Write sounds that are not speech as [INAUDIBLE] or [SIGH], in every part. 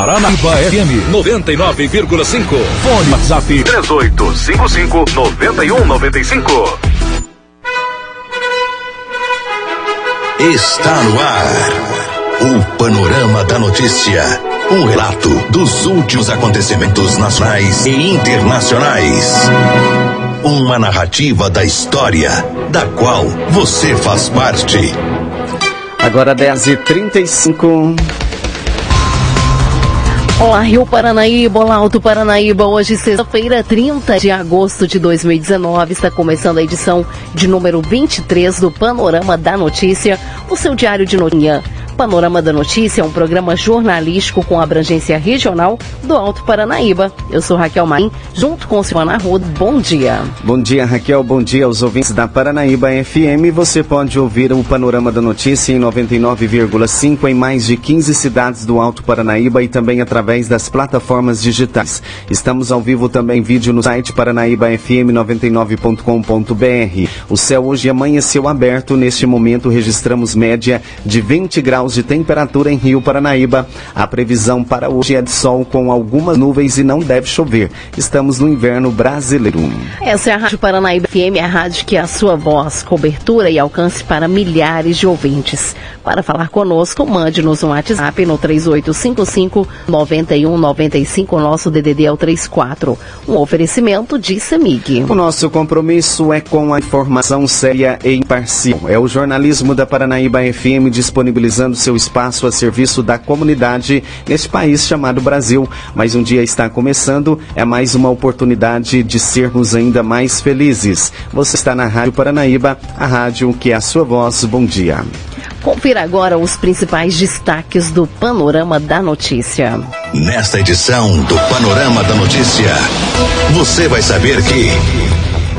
Paranaíba FM 99,5. Fone WhatsApp 3855-9195. Está no ar. O Panorama da Notícia. Um relato dos últimos acontecimentos nacionais e internacionais. Uma narrativa da história, da qual você faz parte. Agora 10h35. Olá, Rio Paranaíba, olá, Alto Paranaíba. Hoje, sexta-feira, 30 de agosto de 2019, está começando a edição de número 23 do Panorama da Notícia, o seu diário de notícia. Panorama da Notícia é um programa jornalístico com abrangência regional do Alto Paranaíba. Eu sou Raquel Maim, junto com Silvana Arruda. Bom dia. Bom dia, Raquel. Bom dia aos ouvintes da Paranaíba FM. Você pode ouvir o Panorama da Notícia em 99,5 em mais de 15 cidades do Alto Paranaíba e também através das plataformas digitais. Estamos ao vivo também vídeo no site paranaíbafm99.com.br. O céu hoje amanheceu aberto. Neste momento registramos média de 20 graus de temperatura em Rio Paranaíba. A previsão para hoje é de sol com algumas nuvens e não deve chover. Estamos no inverno brasileiro. Essa é a Rádio Paranaíba FM, a rádio que é a sua voz, cobertura e alcance para milhares de ouvintes. Para falar conosco, mande-nos um WhatsApp no 3855-9195. Nosso DDD é o 34. Um oferecimento de Semig. O nosso compromisso é com a informação séria e imparcial. É o jornalismo da Paranaíba FM disponibilizando seu espaço a serviço da comunidade neste país chamado Brasil. Mas um dia está começando, é mais uma oportunidade de sermos ainda mais felizes. Você está na Rádio Paranaíba, a rádio que é a sua voz. Bom dia. Confira agora os principais destaques do Panorama da Notícia. Nesta edição do Panorama da Notícia, você vai saber que.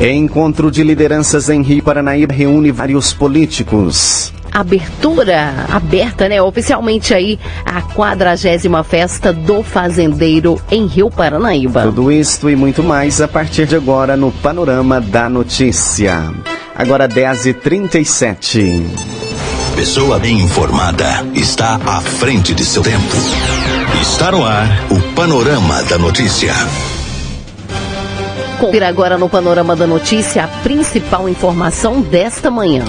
Encontro de lideranças em Rio Paranaíba reúne vários políticos abertura aberta, né? Oficialmente aí a quadragésima festa do fazendeiro em Rio Paranaíba. Tudo isto e muito mais a partir de agora no Panorama da Notícia. Agora 10h37. Pessoa bem informada está à frente de seu tempo. Está no ar o Panorama da Notícia. Confira agora no Panorama da Notícia a principal informação desta manhã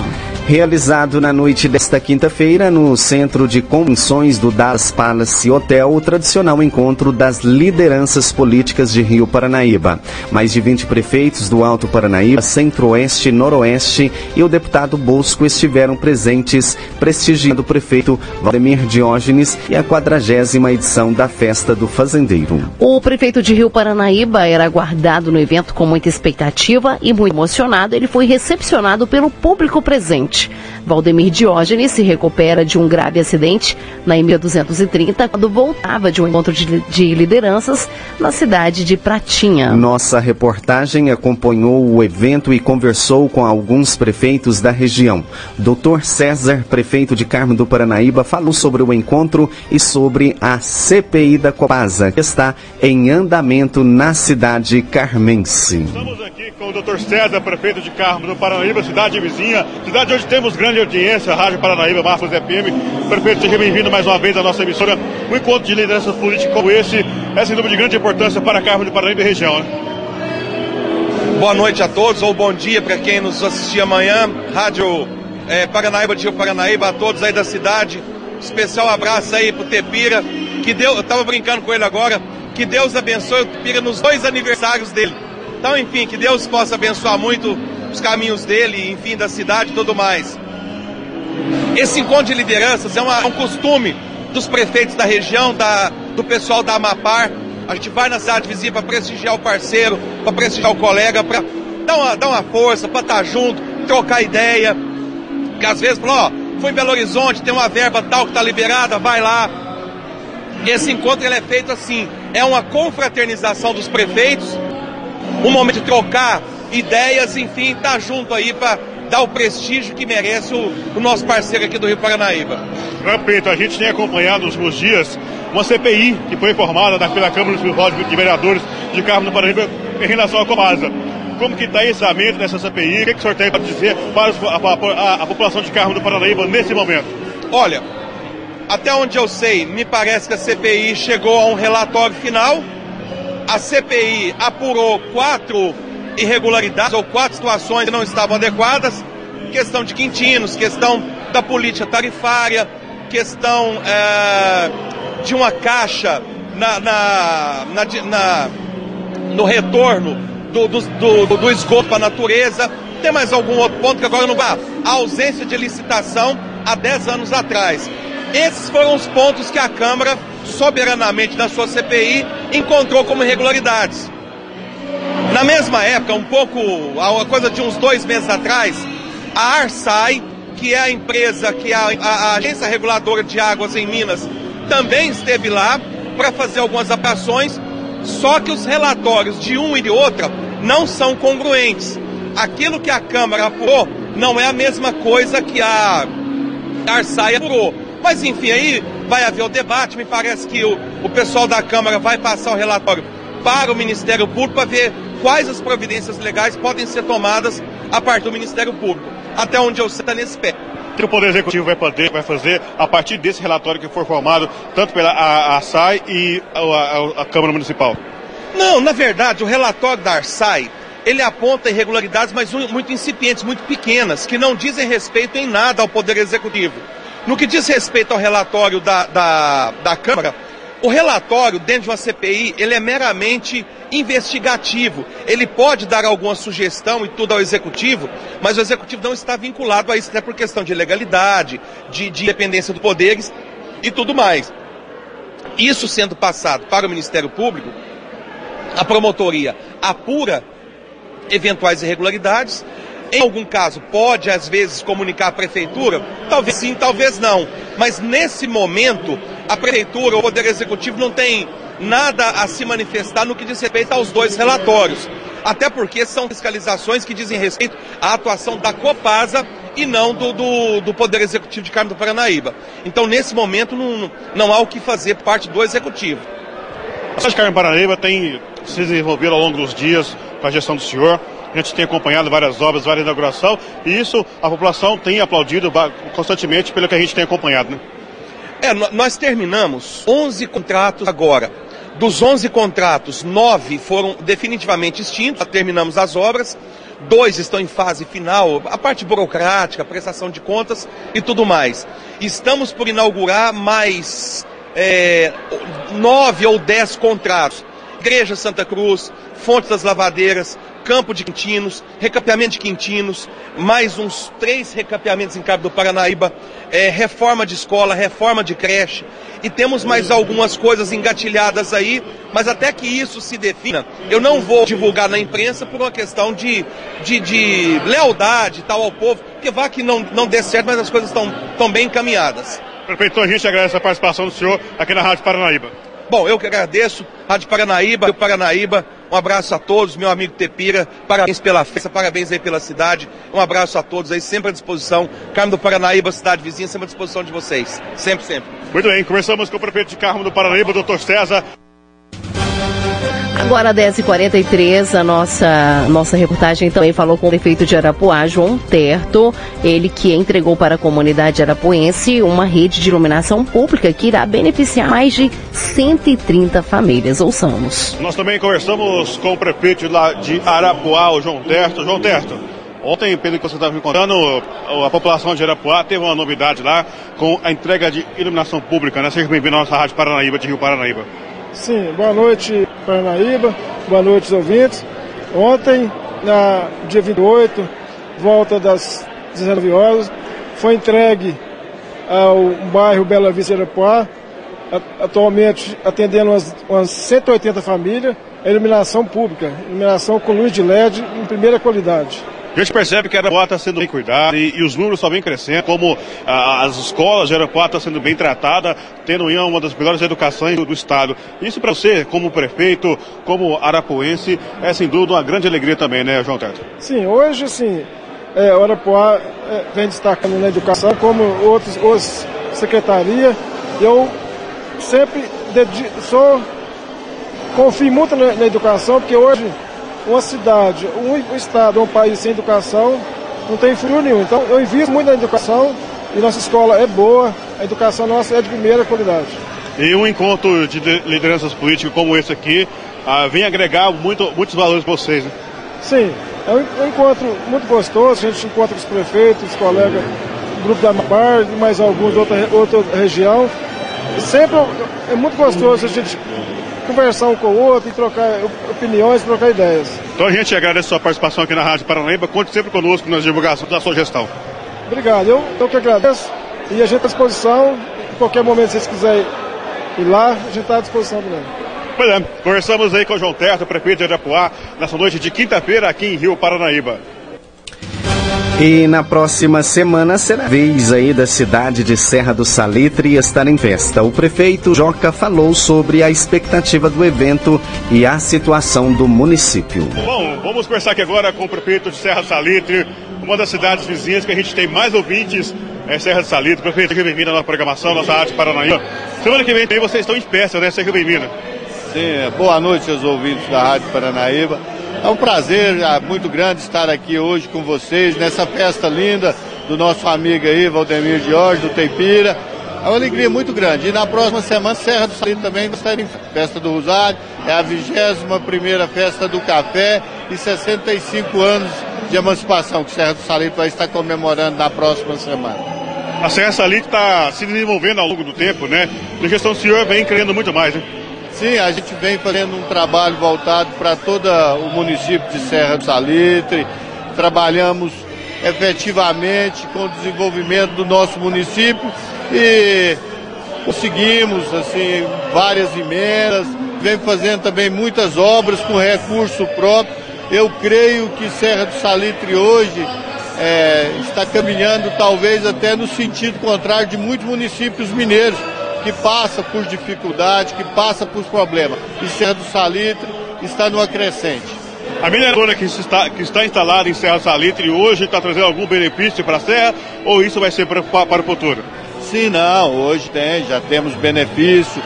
realizado na noite desta quinta-feira no Centro de Convenções do Das Palace Hotel, o tradicional encontro das lideranças políticas de Rio Paranaíba. Mais de 20 prefeitos do Alto Paranaíba, Centro-Oeste, Noroeste e o deputado Bosco estiveram presentes prestigiando o prefeito Valdemir Diógenes e a quadragésima edição da Festa do Fazendeiro. O prefeito de Rio Paranaíba era aguardado no evento com muita expectativa e muito emocionado. Ele foi recepcionado pelo público presente. Valdemir Diógenes se recupera de um grave acidente na M230 quando voltava de um encontro de, de lideranças na cidade de Pratinha. Nossa reportagem acompanhou o evento e conversou com alguns prefeitos da região. Dr. César, prefeito de Carmo do Paranaíba, falou sobre o encontro e sobre a CPI da Copasa, que está em andamento na cidade carmense. Estamos aqui com o Dr. César, prefeito de Carmo do Paranaíba, cidade vizinha, cidade onde temos grande audiência, Rádio Paranaíba, Marcos FM. Prefeito, seja bem-vindo mais uma vez à nossa emissora. Um encontro de lideranças políticas como esse é sem dúvida de grande importância para Carmo de Paranaíba e região. Né? Boa noite a todos, ou bom dia para quem nos assistir amanhã. Rádio é, Paranaíba, Tio Paranaíba, a todos aí da cidade. Especial abraço aí pro Tepira, que Deus, eu tava brincando com ele agora, que Deus abençoe o Tepira nos dois aniversários dele. Então, enfim, que Deus possa abençoar muito os caminhos dele, enfim, da cidade e tudo mais. Esse encontro de lideranças é, uma, é um costume dos prefeitos da região, da, do pessoal da Amapar. A gente vai na cidade vizinha para prestigiar o parceiro, para prestigiar o colega, para dar uma, dar uma força, para estar tá junto, trocar ideia. Porque às vezes, ó, foi em Belo Horizonte, tem uma verba tal que está liberada, vai lá. Esse encontro ele é feito assim, é uma confraternização dos prefeitos, um momento de trocar ideias, enfim, tá junto aí para dar o prestígio que merece o, o, nosso parceiro aqui do Rio Paranaíba. Repito, a gente tem acompanhado nos últimos dias uma CPI que foi formada pela Câmara de Vereadores de Carmo do Paraíba em relação à Comasa. Como que está esse andamento dessa CPI? O que, que o senhor tem para dizer para a, a, a, a população de Carmo do Paranaíba nesse momento? Olha, Até onde eu sei, me parece que a CPI chegou a um relatório final. A CPI apurou quatro irregularidades ou quatro situações que não estavam adequadas. Questão de quintinos, questão da política tarifária, questão é, de uma caixa na, na, na, no retorno do, do, do, do esgoto para a natureza. Tem mais algum outro ponto que agora não vai? A ausência de licitação há 10 anos atrás. Esses foram os pontos que a Câmara, soberanamente na sua CPI, encontrou como irregularidades. Na mesma época, um pouco, uma coisa de uns dois meses atrás, a Arsai, que é a empresa, que é a, a, a agência reguladora de águas em Minas, também esteve lá para fazer algumas apurações, só que os relatórios de um e de outra não são congruentes. Aquilo que a Câmara apurou não é a mesma coisa que a Arsai apurou. Mas enfim, aí vai haver o debate. Me parece que o, o pessoal da Câmara vai passar o relatório para o Ministério Público para ver quais as providências legais podem ser tomadas a partir do Ministério Público. Até onde eu sei está nesse pé. que o Poder Executivo vai poder, vai fazer a partir desse relatório que for formado tanto pela a, a SAI e a, a, a, Câmara Municipal? Não, na verdade, o relatório da ARSAI, ele aponta irregularidades, mas muito incipientes, muito pequenas, que não dizem respeito em nada ao Poder Executivo. No que diz respeito ao relatório da, da, da Câmara, o relatório dentro de uma CPI, ele é meramente investigativo. Ele pode dar alguma sugestão e tudo ao executivo, mas o executivo não está vinculado a isso, até por questão de legalidade, de, de independência dos poderes e tudo mais. Isso sendo passado para o Ministério Público, a promotoria apura eventuais irregularidades, em algum caso, pode às vezes comunicar à prefeitura? Talvez sim, talvez não. Mas nesse momento, a prefeitura, o Poder Executivo não tem nada a se manifestar no que diz respeito aos dois relatórios. Até porque são fiscalizações que dizem respeito à atuação da Copasa e não do, do, do Poder Executivo de Carmo do Paranaíba. Então, nesse momento, não, não há o que fazer parte do Executivo. A cidade de Carmo do Paranaíba tem se desenvolvido ao longo dos dias com a gestão do senhor. A gente tem acompanhado várias obras, várias inaugurações, e isso a população tem aplaudido constantemente pelo que a gente tem acompanhado, né? É, nós terminamos 11 contratos agora. Dos 11 contratos, 9 foram definitivamente extintos, terminamos as obras, dois estão em fase final, a parte burocrática, prestação de contas e tudo mais. Estamos por inaugurar mais é, nove ou dez contratos. Igreja Santa Cruz, Fonte das Lavadeiras, Campo de Quintinos, recapeamento de Quintinos, mais uns três recapeamentos em Cabo do Paranaíba, é, reforma de escola, reforma de creche, e temos mais algumas coisas engatilhadas aí, mas até que isso se defina, eu não vou divulgar na imprensa por uma questão de, de, de lealdade tal ao povo, porque vá que não, não dê certo, mas as coisas estão bem encaminhadas. Prefeito, a gente agradece a participação do senhor aqui na Rádio Paranaíba. Bom, eu que agradeço, Rádio Paranaíba, Rio Paranaíba, um abraço a todos, meu amigo Tepira, parabéns pela festa, parabéns aí pela cidade, um abraço a todos aí, sempre à disposição, Carmo do Paranaíba, cidade vizinha, sempre à disposição de vocês, sempre, sempre. Muito bem, conversamos com o prefeito de Carmo do Paranaíba, doutor César. Agora 10h43, a nossa, nossa reportagem também falou com o prefeito de Arapuá, João Terto, ele que entregou para a comunidade arapuense uma rede de iluminação pública que irá beneficiar mais de 130 famílias. Ouçamos. Nós também conversamos com o prefeito de Arapuá, o João Terto. João Terto, Ontem, pelo que você estava me contando, a população de Arapuá teve uma novidade lá com a entrega de iluminação pública, né? Seja bem-vindo à nossa Rádio Paranaíba, de Rio Paranaíba. Sim, boa noite, Paranaíba, boa noite, os ouvintes. Ontem, na dia 28, volta das 19 horas, foi entregue ao bairro Bela Vista Arapuá, atualmente atendendo umas, umas 180 famílias, a iluminação pública, iluminação com luz de LED em primeira qualidade. A gente percebe que a Arapuá está sendo bem cuidada e, e, os números só vêm crescendo, como ah, as escolas de Arapuá estão sendo bem tratadas, tendo uma das melhores educações do, do Estado. Isso para você, como prefeito, como arapuense, é sem dúvida uma grande alegria também, né, João Teto? Sim, hoje, sim, é, Arapuá é, vem destacando na educação, como outras secretarias. Eu sempre sou, confio muito na, na educação, porque hoje uma cidade, um estado, um país sem educação, não tem frio nenhum. Então eu invisto muito na educação e nossa escola é boa, a educação nossa é de primeira qualidade. E um encontro de lideranças políticas como esse aqui ah, vem agregar muito, muitos valores para vocês, né? Sim, é um, encontro muito gostoso, a gente encontra com os prefeitos, os colegas do grupo da Mapar e mais alguns de outra, outra região. Sempre é muito gostoso a gente conversar um com o outro e trocar opiniões, trocar ideias. Então a gente agradece a sua participação aqui na Rádio Paranaíba. Conte sempre conosco nas divulgações da sua gestão. Obrigado, eu, eu que agradeço e a gente está à disposição. Em qualquer momento, se vocês quiserem ir lá, a gente está à disposição também. Pois é, conversamos aí com o João Terto, prefeito de Arapuá, nessa noite de quinta-feira aqui em Rio Paranaíba. E na próxima semana será vez aí da cidade de Serra do Salitre estar em festa. O prefeito Joca falou sobre a expectativa do evento e a situação do município. Bom, vamos conversar aqui agora com o prefeito de Serra do Salitre, uma das cidades vizinhas que a gente tem mais ouvintes é Serra do Salitre. Prefeito, seja bem-vindo à nossa programação, nossa arte Paranaíba. Semana que vem também vocês estão em festa, né? Seja bem-vindo. Sim, boa noite aos ouvintes da Rádio Paranaíba. É um prazer é muito grande estar aqui hoje com vocês, nessa festa linda do nosso amigo aí, Valdemir Jorge, do Teipira. É uma alegria muito grande. E na próxima semana, Serra do Salito também vai estar em festa do Rosário. É a 21 primeira festa do café e 65 anos de emancipação que Serra do Salito vai estar comemorando na próxima semana. A Serra Salito está se desenvolvendo ao longo do tempo, né? A gestão do senhor vem crescendo muito mais, né? Sim, a gente vem fazendo um trabalho voltado para todo o município de Serra do Salitre. Trabalhamos efetivamente com o desenvolvimento do nosso município e conseguimos assim várias emendas, vem fazendo também muitas obras com recurso próprio. Eu creio que Serra do Salitre hoje é, está caminhando talvez até no sentido contrário de muitos municípios mineiros que passa por dificuldade, que passa por problemas. E Serra do Salitre está numa crescente. A mineradora que está, que está instalada em Serra do Salitre hoje está trazendo algum benefício para a Serra ou isso vai ser para, para o futuro? Sim, não, hoje tem, já temos benefício,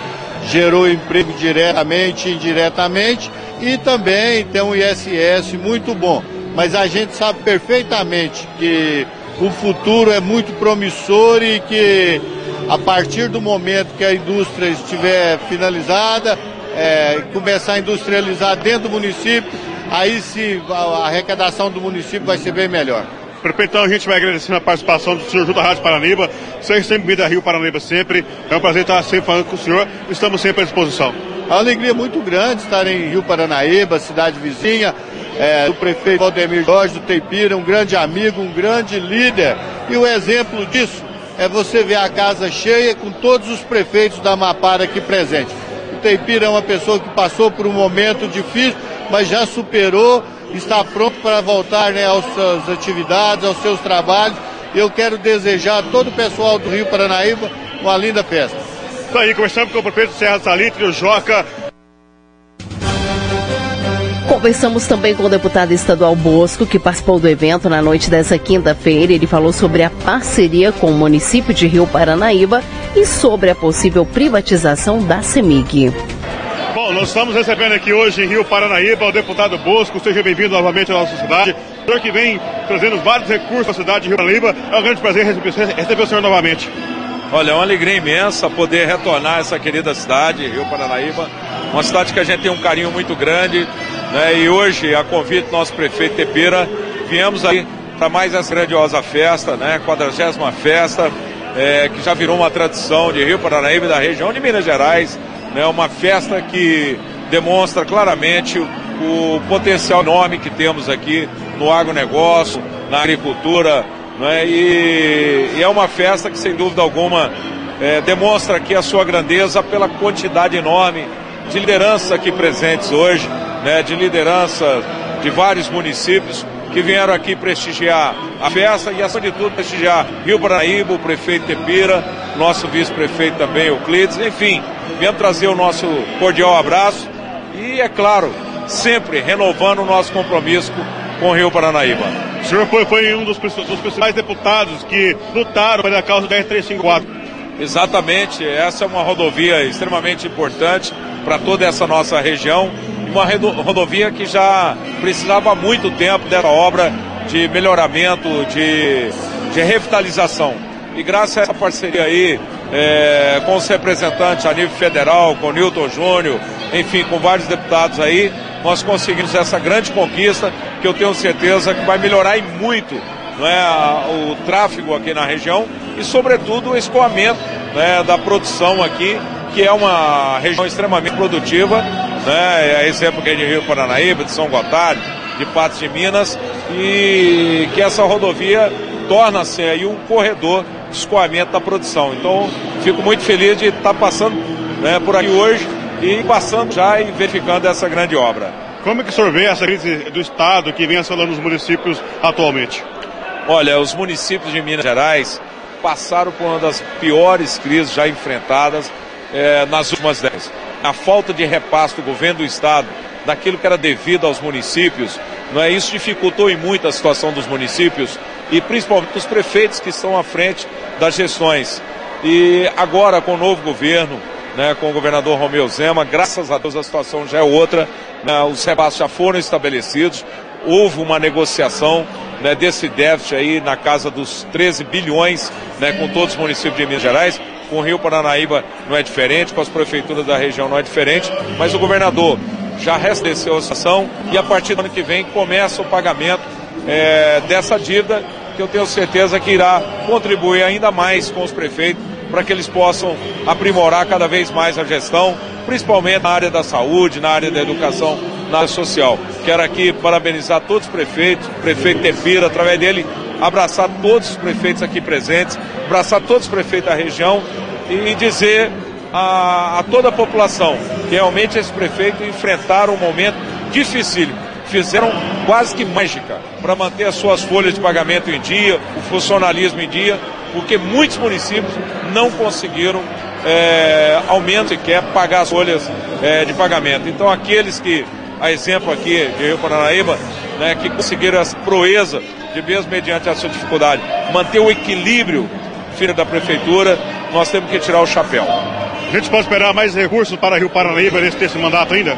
gerou emprego diretamente e indiretamente e também tem um ISS muito bom. Mas a gente sabe perfeitamente que o futuro é muito promissor e que a partir do momento que a indústria estiver finalizada, é, começar a industrializar dentro do município, aí sim a arrecadação do município vai ser bem melhor. Prefeito, então a gente vai agradecendo a participação do senhor junto à Rádio Paranaíba. Seja sempre bem da Rio Paranaíba sempre. É um prazer estar sempre falando com o senhor. Estamos sempre à disposição. É uma alegria muito grande estar em Rio Paranaíba, cidade vizinha, é, do prefeito Valdemir Jorge do Teipira, um grande amigo, um grande líder. E o exemplo disso é você ver a casa cheia com todos os prefeitos da Amapara aqui presentes. O Teipira é uma pessoa que passou por um momento difícil, mas já superou, está pronto para voltar né, às suas atividades, aos seus trabalhos. Eu quero desejar a todo o pessoal do Rio Paranaíba uma linda festa. Isso aí, começamos com o prefeito Serra Salitre, o Joca. Conversamos também com o deputado estadual Bosco, que participou do evento na noite dessa quinta-feira. Ele falou sobre a parceria com o município de Rio Paranaíba e sobre a possível privatização da CEMIG. Bom, nós estamos recebendo aqui hoje em Rio Paranaíba o deputado Bosco. Seja bem-vindo novamente à nossa cidade. O senhor que vem trazendo vários recursos para a cidade de Rio Paranaíba. É um grande prazer receber, receber o senhor novamente. Olha, é uma alegria imensa poder retornar a essa querida cidade, Rio Paranaíba. Uma cidade que a gente tem um carinho muito grande, né? E hoje, a convite do nosso prefeito Tepira, viemos aí para mais essa grandiosa festa, né? Quadragésima festa, é, que já virou uma tradição de Rio Paranaíba e da região de Minas Gerais. Né? Uma festa que demonstra claramente o, o potencial enorme que temos aqui no agronegócio, na agricultura, né? E, e, é uma festa que, sem dúvida alguma, é, demonstra aqui a sua grandeza pela quantidade enorme de lideranças aqui presentes hoje, né, de liderança de vários municípios que vieram aqui prestigiar a festa e, acima de tudo, prestigiar Rio Paranaíba, o prefeito Tepira, nosso vice-prefeito também, Euclides, enfim, viemos trazer o nosso cordial abraço e, é claro, sempre renovando o nosso compromisso com o Rio Paranaíba. O senhor foi, foi um dos, dos principais deputados que lutaram pela causa da R354. Exatamente, essa é uma rodovia extremamente importante para toda essa nossa região uma rodovia que já precisava há muito tempo dessa obra de melhoramento, de, de revitalização. E graças a essa parceria aí é, com os representantes a nível federal, com Newton Júnior, enfim, com vários deputados aí, nós conseguimos essa grande conquista que eu tenho certeza que vai melhorar e muito não é, o tráfego aqui na região e, sobretudo, o escoamento né, da produção aqui, que é uma região extremamente produtiva, né, é exemplo que é de Rio Paranaíba, de São Gotardo, de Patos de Minas, e que essa rodovia torna-se aí um corredor de escoamento da produção. Então, fico muito feliz de estar passando né, por aqui hoje e passando já e verificando essa grande obra. Como é que o senhor vê essa crise do Estado que vem assolando os municípios atualmente? Olha, os municípios de Minas Gerais passaram por uma das piores crises já enfrentadas eh, nas últimas décadas. A falta de repasse do governo do Estado daquilo que era devido aos municípios, não é? isso dificultou em muito a situação dos municípios e principalmente dos prefeitos que estão à frente das gestões. E agora, com o novo governo, né, com o governador Romeu Zema, graças a Deus a situação já é outra, né, os repasses já foram estabelecidos, houve uma negociação né, desse déficit aí na casa dos 13 bilhões né, com todos os municípios de Minas Gerais. Com o Rio Paranaíba não é diferente, com as prefeituras da região não é diferente, mas o governador já restabeleceu a situação e a partir do ano que vem começa o pagamento é, dessa dívida que eu tenho certeza que irá contribuir ainda mais com os prefeitos para que eles possam aprimorar cada vez mais a gestão, principalmente na área da saúde, na área da educação na área social. Quero aqui parabenizar todos os prefeitos, prefeito Tepira, através dele, abraçar todos os prefeitos aqui presentes, abraçar todos os prefeitos da região e dizer a, a toda a população que realmente esses prefeitos enfrentaram um momento difícil. Fizeram quase que mágica para manter as suas folhas de pagamento em dia, o funcionalismo em dia, porque muitos municípios não conseguiram é, aumento sequer pagar as folhas é, de pagamento. Então aqueles que a exemplo aqui de Rio Paranaíba, né, que conseguiram essa proeza de mesmo mediante a sua dificuldade, manter o equilíbrio filho da prefeitura, nós temos que tirar o chapéu. A gente pode esperar mais recursos para Rio Paranaíba nesse terceiro mandato ainda?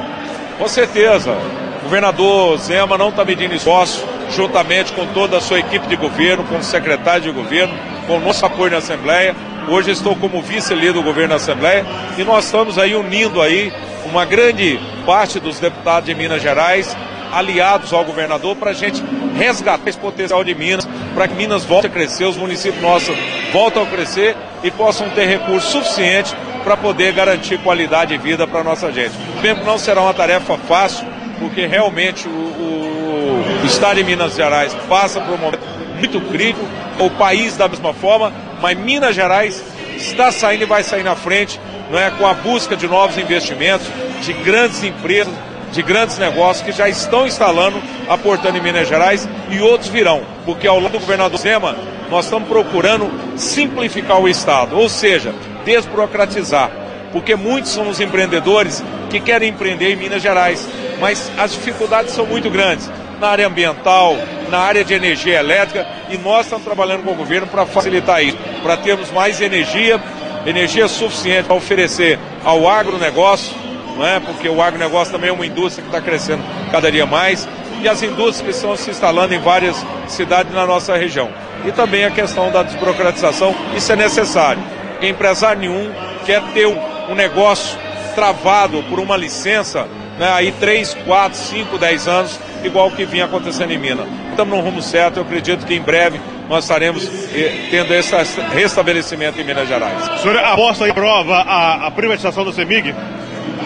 Com certeza. O governador Zema não está medindo esforço, juntamente com toda a sua equipe de governo, com o secretário de governo, com o nosso apoio na Assembleia. Hoje estou como vice-líder do governo na Assembleia e nós estamos aí unindo aí uma grande parte dos deputados de Minas Gerais aliados ao governador para a gente resgatar esse potencial de Minas, para que Minas volte a crescer, os municípios nossos voltem a crescer e possam ter recursos suficientes para poder garantir qualidade de vida para a nossa gente. Mesmo que não será uma tarefa fácil, porque realmente o, o, o Estado de Minas Gerais passa por um momento muito crítico, o país da mesma forma, mas Minas Gerais está saindo e vai sair na frente não é, com a busca de novos investimentos, de grandes empresas, de grandes negócios que já estão instalando, aportando em Minas Gerais e outros virão, porque ao lado do governador Zema, nós estamos procurando simplificar o Estado, ou seja, desburocratizar, porque muitos são os empreendedores que querem empreender em Minas Gerais, mas as dificuldades são muito grandes na área ambiental, na área de energia elétrica, e nós estamos trabalhando com o governo para facilitar isso, para termos mais energia energia suficiente para oferecer ao agronegócio, não é? porque o agronegócio também é uma indústria que está crescendo cada dia mais, e as indústrias que estão se instalando em várias cidades na nossa região. E também a questão da desburocratização, isso é necessário. Empresário nenhum quer ter um, negócio travado por uma licença né, aí 3, 4, 5, 10 anos, igual o que vinha acontecendo em Minas. Estamos no rumo certo, eu acredito que em breve nós estaremos eh, tendo esse restabelecimento em Minas Gerais. O senhor aposta e prova a, a privatização do CEMIG?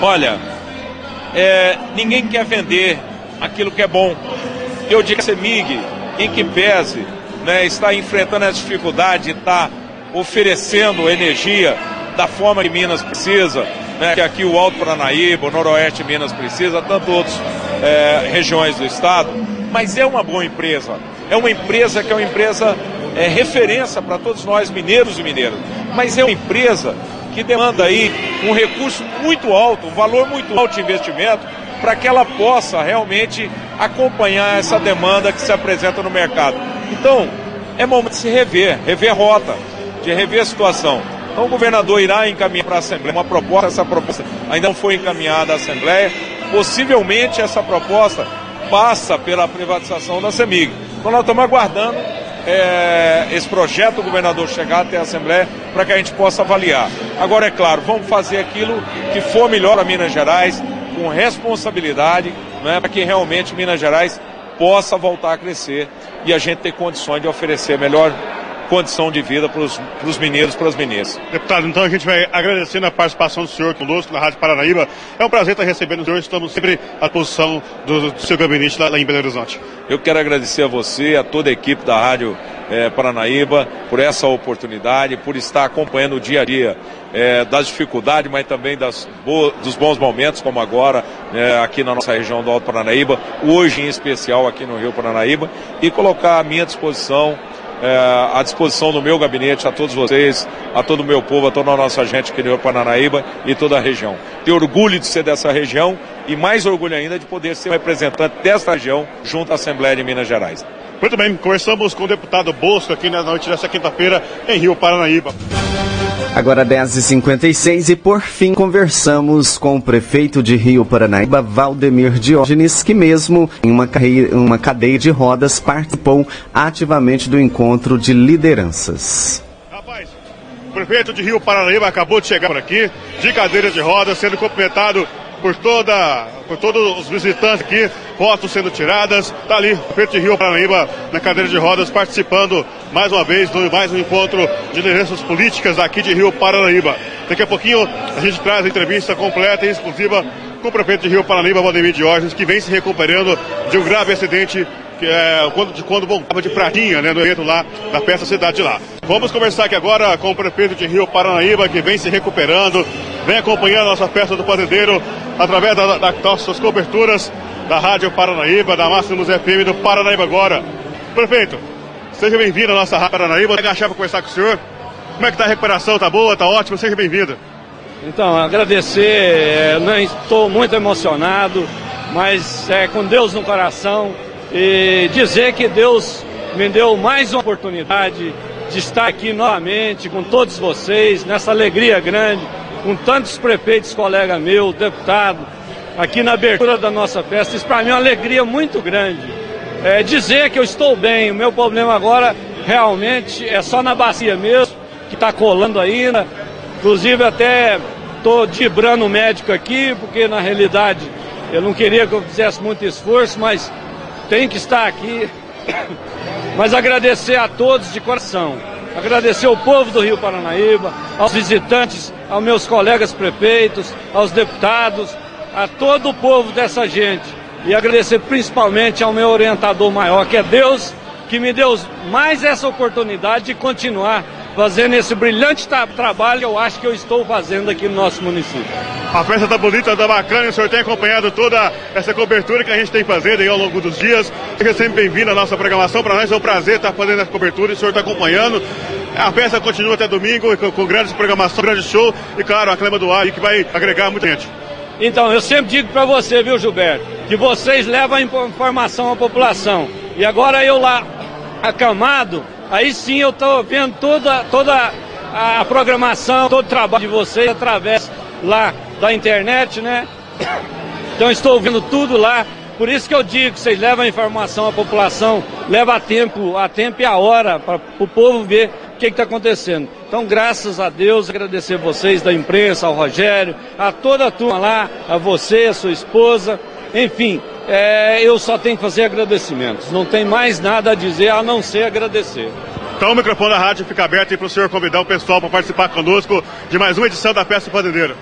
Olha, é, ninguém quer vender aquilo que é bom. Eu digo que a CEMIG, em que pese, né, está enfrentando essa dificuldade, está oferecendo energia da forma que Minas precisa, né, que aqui o Alto Paranaíba, o Noroeste Minas precisa, tanto outras é, regiões do estado, mas é uma boa empresa é uma empresa que é uma empresa é, referência para todos nós mineiros e mineiras, mas é uma empresa que demanda aí um recurso muito alto, um valor muito alto de investimento, para que ela possa realmente acompanhar essa demanda que se apresenta no mercado. Então, é momento de se rever, rever rota, de rever a situação. Então o governador irá encaminhar para a Assembleia uma proposta, essa proposta ainda não foi encaminhada à Assembleia, possivelmente essa proposta passa pela privatização da CEMIG. Então nós estamos aguardando é, esse projeto do governador chegar até a Assembleia para que a gente possa avaliar. Agora, é claro, vamos fazer aquilo que for melhor a Minas Gerais, com responsabilidade, né, para que realmente Minas Gerais possa voltar a crescer e a gente ter condições de oferecer melhor condição de vida para os mineiros, para as mineiras. Deputado, então a gente vai agradecendo a participação do senhor conosco na Rádio Paranaíba. É um prazer estar recebendo o senhor, estamos sempre à disposição do, do seu gabinete lá, lá, em Belo Horizonte. Eu quero agradecer a você, a toda a equipe da Rádio é, Paranaíba, por essa oportunidade, por estar acompanhando o dia a dia é, das dificuldades, mas também das dos bons momentos, como agora é, aqui na nossa região do Alto Paranaíba, hoje em especial aqui no Rio Paranaíba, e colocar à minha disposição é, à disposição do meu gabinete, a todos vocês, a todo o meu povo, a toda a nossa gente aqui no Paranaíba e toda a região. Tenho orgulho de ser dessa região e mais orgulho ainda de poder ser representante desta região junto à Assembleia de Minas Gerais. Muito bem, conversamos com o deputado Bosco aqui na noite dessa quinta-feira em Rio Paranaíba. Agora 10h56 e por fim conversamos com o prefeito de Rio Paranaíba, Valdemir Diógenes, que mesmo em uma, carreira, uma cadeia de rodas participou ativamente do encontro de lideranças. Rapaz, o prefeito de Rio Paranaíba acabou de chegar por aqui, de cadeira de rodas, sendo cumprimentado por toda, por todos os visitantes aqui, fotos sendo tiradas. Está ali, o prefeito de Rio Paranaíba na cadeira de rodas, participando mais uma vez de mais um encontro de lideranças políticas aqui de Rio Paranaíba. Daqui a pouquinho a gente traz a entrevista completa e exclusiva com o prefeito de Rio Paranaíba, Valdemir Diógenes, que vem se recuperando de um grave acidente que é quando, de quando voltava de Pratinha, né, no evento lá da festa cidade lá. Vamos conversar aqui agora com o prefeito de Rio Paranaíba, que vem se recuperando, vem acompanhando a nossa festa do fazendeiro através das da, nossas coberturas da Rádio Paranaíba, da Máximos FM do Paranaíba agora. Prefeito, seja bem-vindo à nossa Rádio Paranaíba. Vou agachar para conversar com o senhor. Como é que está a recuperação? Tá boa? Tá ótimo? Seja bem-vindo. Então, agradecer, é, estou muito emocionado, mas é com Deus no coração e dizer que Deus me deu mais uma oportunidade de estar aqui novamente com todos vocês, nessa alegria grande, com tantos prefeitos, colega meu, deputado, aqui na abertura da nossa festa. Isso para mim é uma alegria muito grande. É dizer que eu estou bem, o meu problema agora realmente é só na bacia mesmo, que está colando ainda. Inclusive até estou dibrando o médico aqui, porque na realidade eu não queria que eu fizesse muito esforço, mas tem que estar aqui. [COUGHS] Mas agradecer a todos de coração. Agradecer ao povo do Rio Paranaíba, aos visitantes, aos meus colegas prefeitos, aos deputados, a todo o povo dessa gente. E agradecer principalmente ao meu orientador maior, que é Deus, que me deu mais essa oportunidade de continuar fazendo esse brilhante tra trabalho eu acho que eu estou fazendo aqui no nosso município. A festa tá bonita, tá bacana, o senhor tem acompanhado toda essa cobertura que a gente tem fazendo aí ao longo dos dias. Seja sempre bem-vindo à nossa programação, para nós é um prazer estar fazendo essa cobertura e o senhor está acompanhando. A festa continua até domingo com, com grandes programações, grande show e claro, a Clema do Ar que vai agregar muita gente. Então, eu sempre digo para você, viu, Gilberto, que vocês levam a informação à população. E agora eu lá, acamado, aí sim eu estou vendo toda, toda a programação, todo o trabalho de vocês através lá da internet, né? Então estou vendo tudo lá. Por isso que eu digo que vocês levam a informação à população, leva a tempo, a tempo e a hora para o povo ver o que está acontecendo. Então, graças a Deus, agradecer vocês da imprensa, ao Rogério, a toda a turma lá, a você, a sua esposa, enfim, é, eu só tenho que fazer agradecimentos. Não tem mais nada a dizer a não ser agradecer. Então o microfone da rádio fica aberto para o senhor convidar o pessoal para participar conosco de mais uma edição da Festa Fazendeira.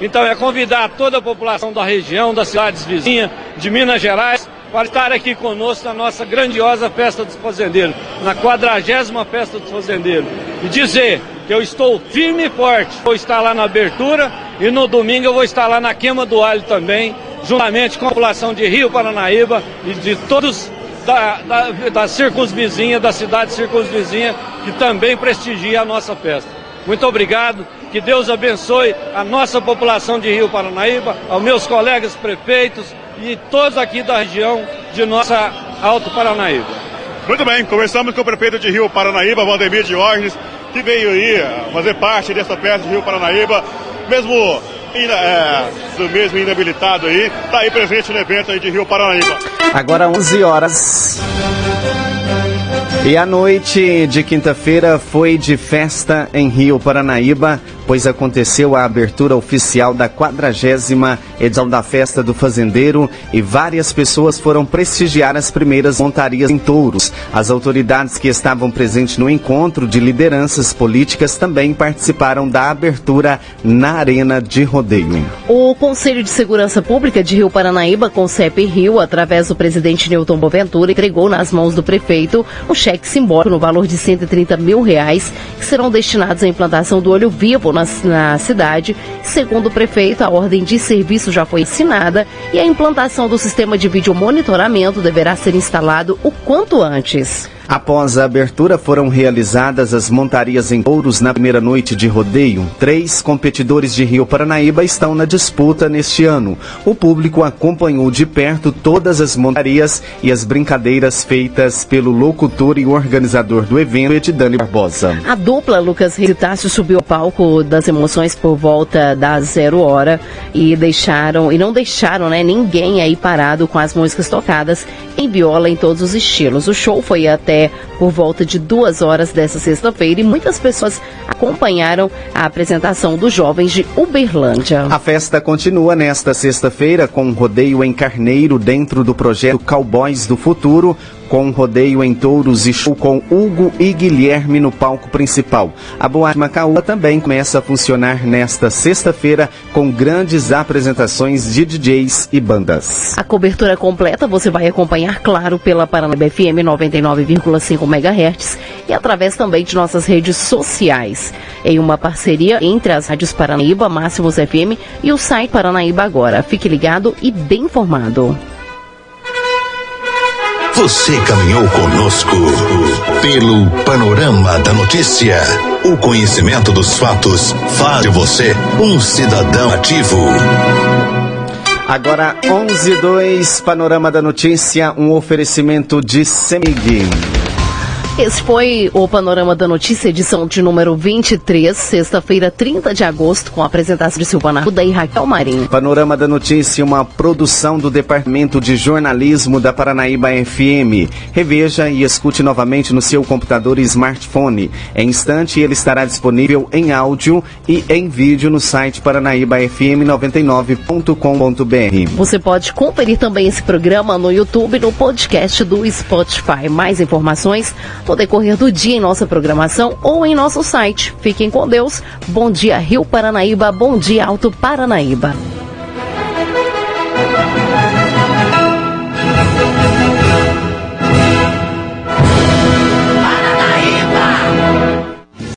Então é convidar toda a população da região, das cidades vizinhas, de Minas Gerais, para estar aqui conosco na nossa grandiosa Festa dos Fazendeiros, na quadragésima Festa dos Fazendeiros. E dizer que eu estou firme e forte. Vou estar lá na abertura e no domingo eu vou estar lá na queima do alho também, juntamente com a população de Rio Paranaíba e de todos da, da, da circunvizinha, da cidade circunvizinha, que também prestigia a nossa festa. Muito obrigado, que Deus abençoe a nossa população de Rio Paranaíba, aos meus colegas prefeitos e todos aqui da região de nossa Alto Paranaíba. Muito bem, conversamos com o prefeito de Rio Paranaíba, Valdemir Diógenes, que veio aí fazer parte dessa festa de Rio Paranaíba, mesmo é, do mesmo inabilitado aí, está aí presente no evento aí de Rio Paranaíba. Agora 11 horas. E a noite de quinta-feira foi de festa em Rio Paranaíba, pois aconteceu a abertura oficial da quadragésima edição da Festa do Fazendeiro e várias pessoas foram prestigiar as primeiras montarias em touros. As autoridades que estavam presentes no encontro de lideranças políticas também participaram da abertura na Arena de Rodeio. O Conselho de Segurança Pública de Rio Paranaíba, com CEP Rio, através do presidente Newton Boventura, entregou nas mãos do prefeito um cheque simbólico no valor de 130 mil reais, que serão destinados à implantação do olho vivo na, na cidade. Segundo o prefeito, a ordem de serviço já foi assinada e a implantação do sistema de vídeo monitoramento deverá ser instalado o quanto antes. Após a abertura, foram realizadas as montarias em touros na primeira noite de rodeio. Três competidores de Rio Paranaíba estão na disputa neste ano. O público acompanhou de perto todas as montarias e as brincadeiras feitas pelo locutor e organizador do evento, Edidane Barbosa. A dupla Lucas Resitácio subiu ao palco das emoções por volta da zero hora e deixaram, e não deixaram né, ninguém aí parado com as músicas tocadas em viola em todos os estilos. O show foi até por volta de duas horas dessa sexta-feira e muitas pessoas acompanharam a apresentação dos jovens de Uberlândia. A festa continua nesta sexta-feira com um rodeio em Carneiro dentro do projeto Cowboys do Futuro, com rodeio em touros e show com Hugo e Guilherme no palco principal. A Boate Macaúba também começa a funcionar nesta sexta-feira com grandes apresentações de DJs e bandas. A cobertura completa você vai acompanhar, claro, pela Paranaíba FM 99,5 MHz e através também de nossas redes sociais. Em uma parceria entre as rádios Paranaíba, Máximos FM e o site Paranaíba Agora. Fique ligado e bem informado. Você caminhou conosco pelo panorama da notícia. O conhecimento dos fatos faz de você um cidadão ativo. Agora 11:2 Panorama da Notícia, um oferecimento de Semig. Esse foi o Panorama da Notícia, edição de número 23, sexta-feira, 30 de agosto, com a apresentação de Silvana Ruda e Raquel Marinho. Panorama da Notícia, uma produção do Departamento de Jornalismo da Paranaíba FM. Reveja e escute novamente no seu computador e smartphone. Em instante, ele estará disponível em áudio e em vídeo no site paranaíbafm99.com.br. Você pode conferir também esse programa no YouTube e no podcast do Spotify. Mais informações no decorrer do dia em nossa programação ou em nosso site. Fiquem com Deus. Bom dia, Rio Paranaíba. Bom dia, Alto Paranaíba.